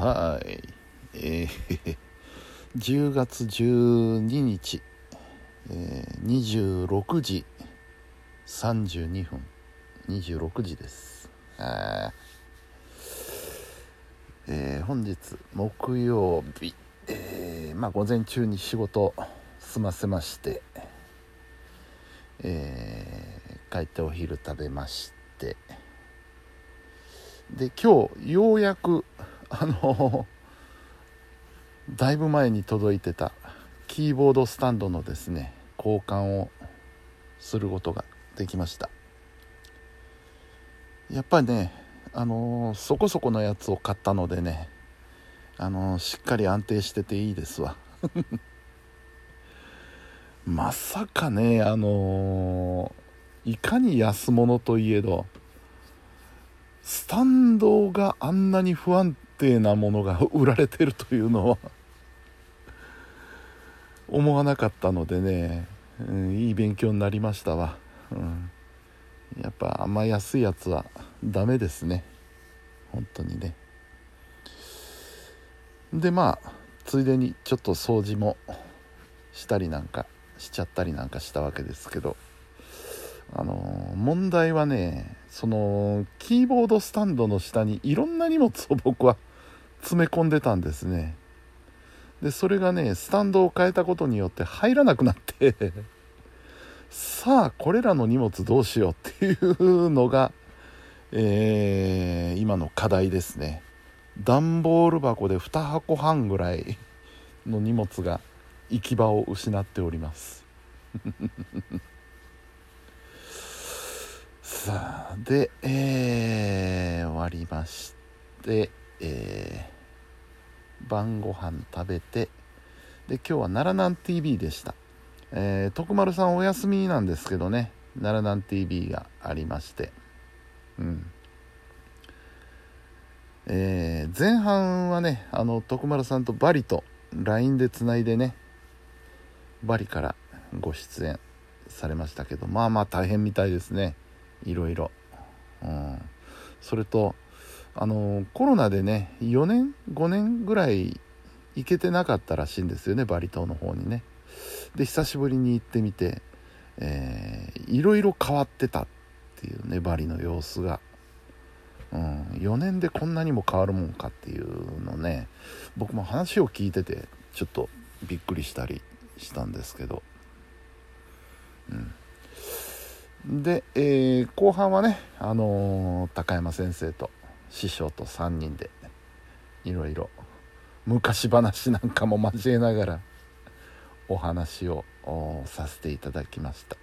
はい。えー、10月12日、えー、26時32分26時です。あえー、本日木曜日、えー、まあ午前中に仕事済ませましてえー、帰ってお昼食べまして。で今日ようやくあのだいぶ前に届いてたキーボードスタンドのですね交換をすることができました。やっぱりねあの、そこそこのやつを買ったのでねあの、しっかり安定してていいですわ。まさかねあの、いかに安物といえどスタンドがあんなに不安定なものが売られてるというのは思わなかったのでね、うん、いい勉強になりましたわ、うん、やっぱあんま安いやつはダメですね。本当にね。でまあついでにちょっと掃除もしたりなんかしちゃったりなんかしたわけですけど。あの問題はねそのキーボードスタンドの下にいろんな荷物を僕は詰め込んでたんですね。でそれがねスタンドを変えたことによって入らなくなって。さあこれらの荷物どうしようっていうのが、えー、今の課題ですね。段ボール箱で2箱半ぐらいの荷物が行き場を失っております。さあで、えー、終わりまして。えー、晩ご飯食べてで今日は奈良南 TV でした、えー、徳丸さんお休みなんですけどね。奈良南 TV がありまして。うん。えー、前半はねあの徳丸さんとバリと LINE でつないでねバリからご出演されましたけどまあまあ大変みたいですね。いろいろ、うん、それとあのコロナでね4年5年ぐらい行けてなかったらしいんですよねバリ島の方にね。で久しぶりに行ってみて、えー、いろいろ変わってたっていうねバリの様子が、うん、4年でこんなにも変わるもんかっていうのね僕も話を聞いててちょっとびっくりしたりしたんですけど。うん。で、えー、後半はね、あのー、高山先生と師匠と3人でいろいろ昔話なんかも交えながらお話をさせていただきました。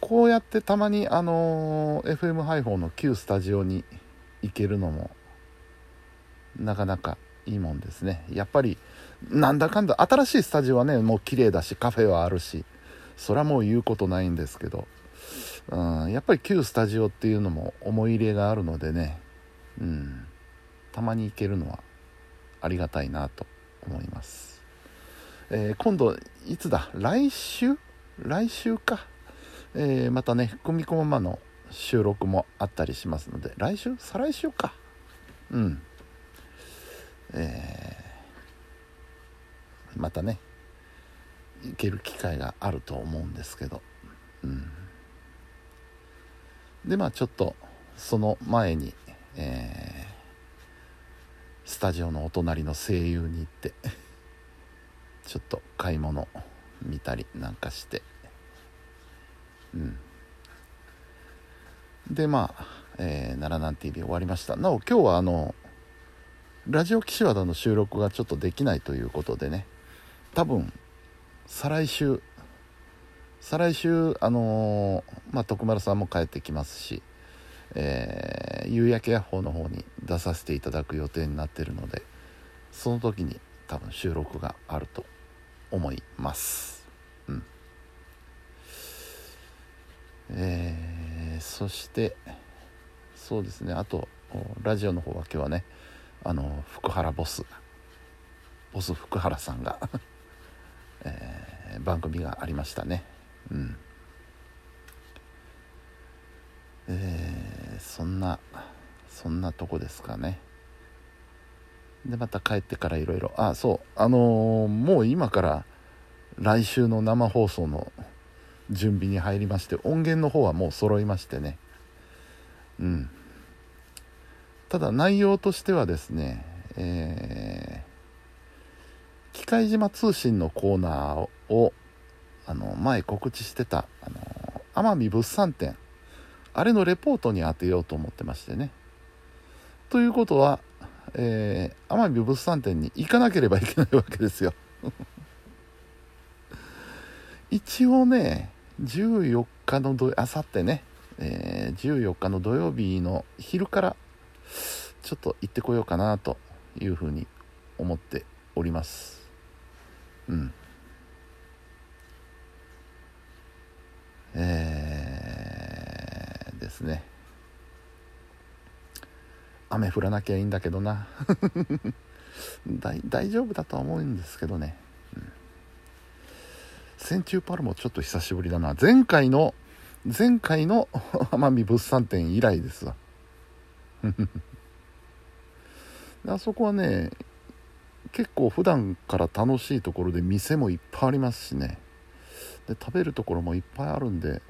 こうやってたまにあの FM 配報の旧スタジオに行けるのもなかなかいいもんですね。やっぱりなんだかんだ新しいスタジオはねもう綺麗だしカフェはあるしそれはもう言うことないんですけどうん、やっぱり旧スタジオっていうのも思い入れがあるのでね、うん、たまに行けるのはありがたいなと思います、えー、今度いつだ？来週？来週か、えー、またね組み込まの収録もあったりしますので来週？再来週か。うん。えー、またね行ける機会があると思うんですけど。うん。でまあちょっとその前に、えー、スタジオのお隣の声優に行って ちょっと買い物見たりなんかして。うん。でまあ、えー、奈良南 TV 終わりました。なお今日はあのラジオ岸和田の収録がちょっとできないということでね。多分再来週再来週あのー、まあ、徳丸さんも帰ってきますし、えー、夕焼けヤッホーの方に出させていただく予定になっているのでその時に多分収録があると思います。うん。えー、そしてそうですね。あとラジオの方は今日はねあの福原ボスボス福原さんが えー、番組がありましたね。えー、そんなそんなとこですかね。でまた帰ってからいろいろあそう。あのーもう今から来週の生放送の準備に入りまして音源の方はもう揃いましてね。うん。ただ内容としてはですねえー、機械島通信のコーナーをあの前告知してたあの奄美物産展あれのレポートに当てようと思ってましてね。ということは、えー、奄美物産展に行かなければいけないわけですよ。一応ね14日の土あさってね、えー、14日の土曜日の昼からちょっと行ってこようかなというふうに思っております。うん。えー、ですね。雨降らなきゃいいんだけどな。大大丈夫だとは思うんですけどね、うん、戦中パルもちょっと久しぶりだな。前回の前回の 奄美物産展以来ですわ。あそこはね結構普段から楽しいところで店もいっぱいありますしね。で食べるところもいっぱいあるんで、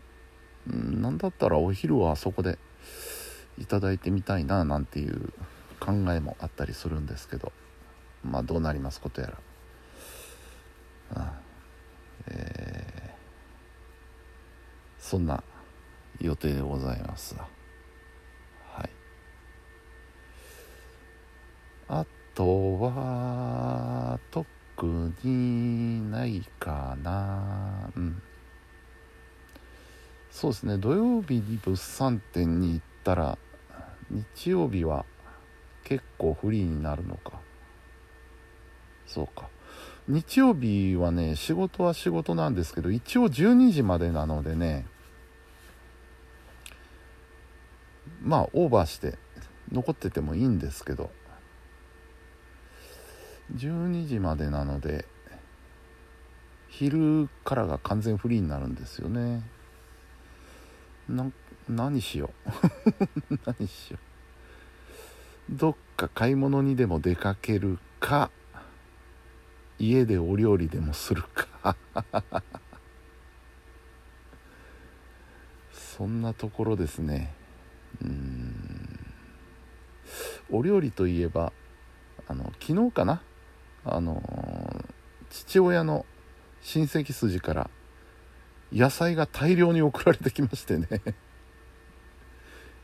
うん、なんだったらお昼はそこでいただいてみたいななんていう考えもあったりするんですけど。まあどうなりますことやら、あえー、そんな予定でございますはい。あとは特にないかな。うん。そうですね。土曜日に物産展に行ったら日曜日は結構フリーになるのか。そうか。日曜日はね仕事は仕事なんですけど一応12時までなのでねまあオーバーして残っててもいいんですけど。12時までなので昼からが完全フリーになるんですよね。な何しよう。何しよう。どっか買い物にでも出かけるか。家でお料理でもするか。そんなところですね。うん。お料理といえばあの昨日かな？あの父親の親戚筋から野菜が大量に送られてきましてね。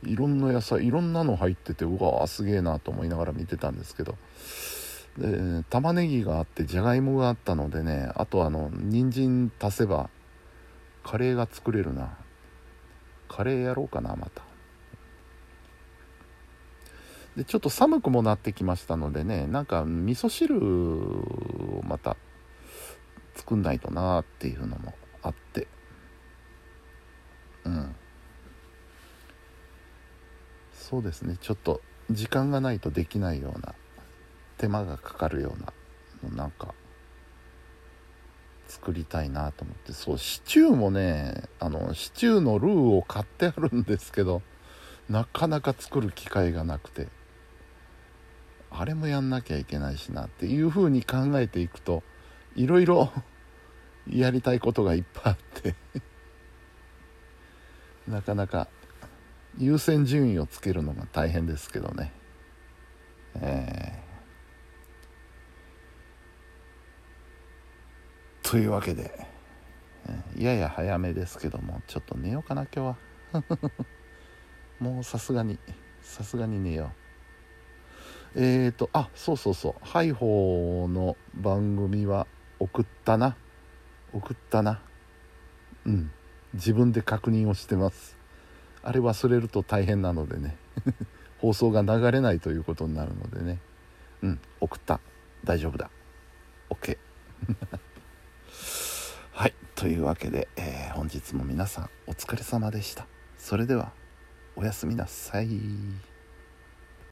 いろんな野菜いろんなの入っててうわすげえなと思いながら見てたんですけど。で玉ねぎがあってじゃがいもがあったのでねあとあの人参足せばカレーが作れるな。カレーやろうかなまた。でちょっと寒くもなってきましたのでねなんか味噌汁をまた作んないとなっていうのもあってうんそうですね。ちょっと時間がないとできないような手間がかかるようなもうなんか作りたいなと思って。そうシチューもねあのシチューのルーを買ってあるんですけどなかなか作る機会がなくてあれもやんなきゃいけないしなっていうふうに考えていくといろいろ やりたいことがいっぱいあって。なかなか優先順位をつけるのが大変ですけどね。えー、というわけでやや早めですけどもちょっと寝ようかな今日は。もうさすがにさすがに寝よう。えっ、ー、とあそうそうそう。ハイホーの番組は送ったな。送ったな。うん。自分で確認をしてます。あれ忘れると大変なのでね。放送が流れないということになるのでね。うん送った。大丈夫だ。OK はいというわけで、えー、本日も皆さんお疲れ様でした。それではおやすみなさい。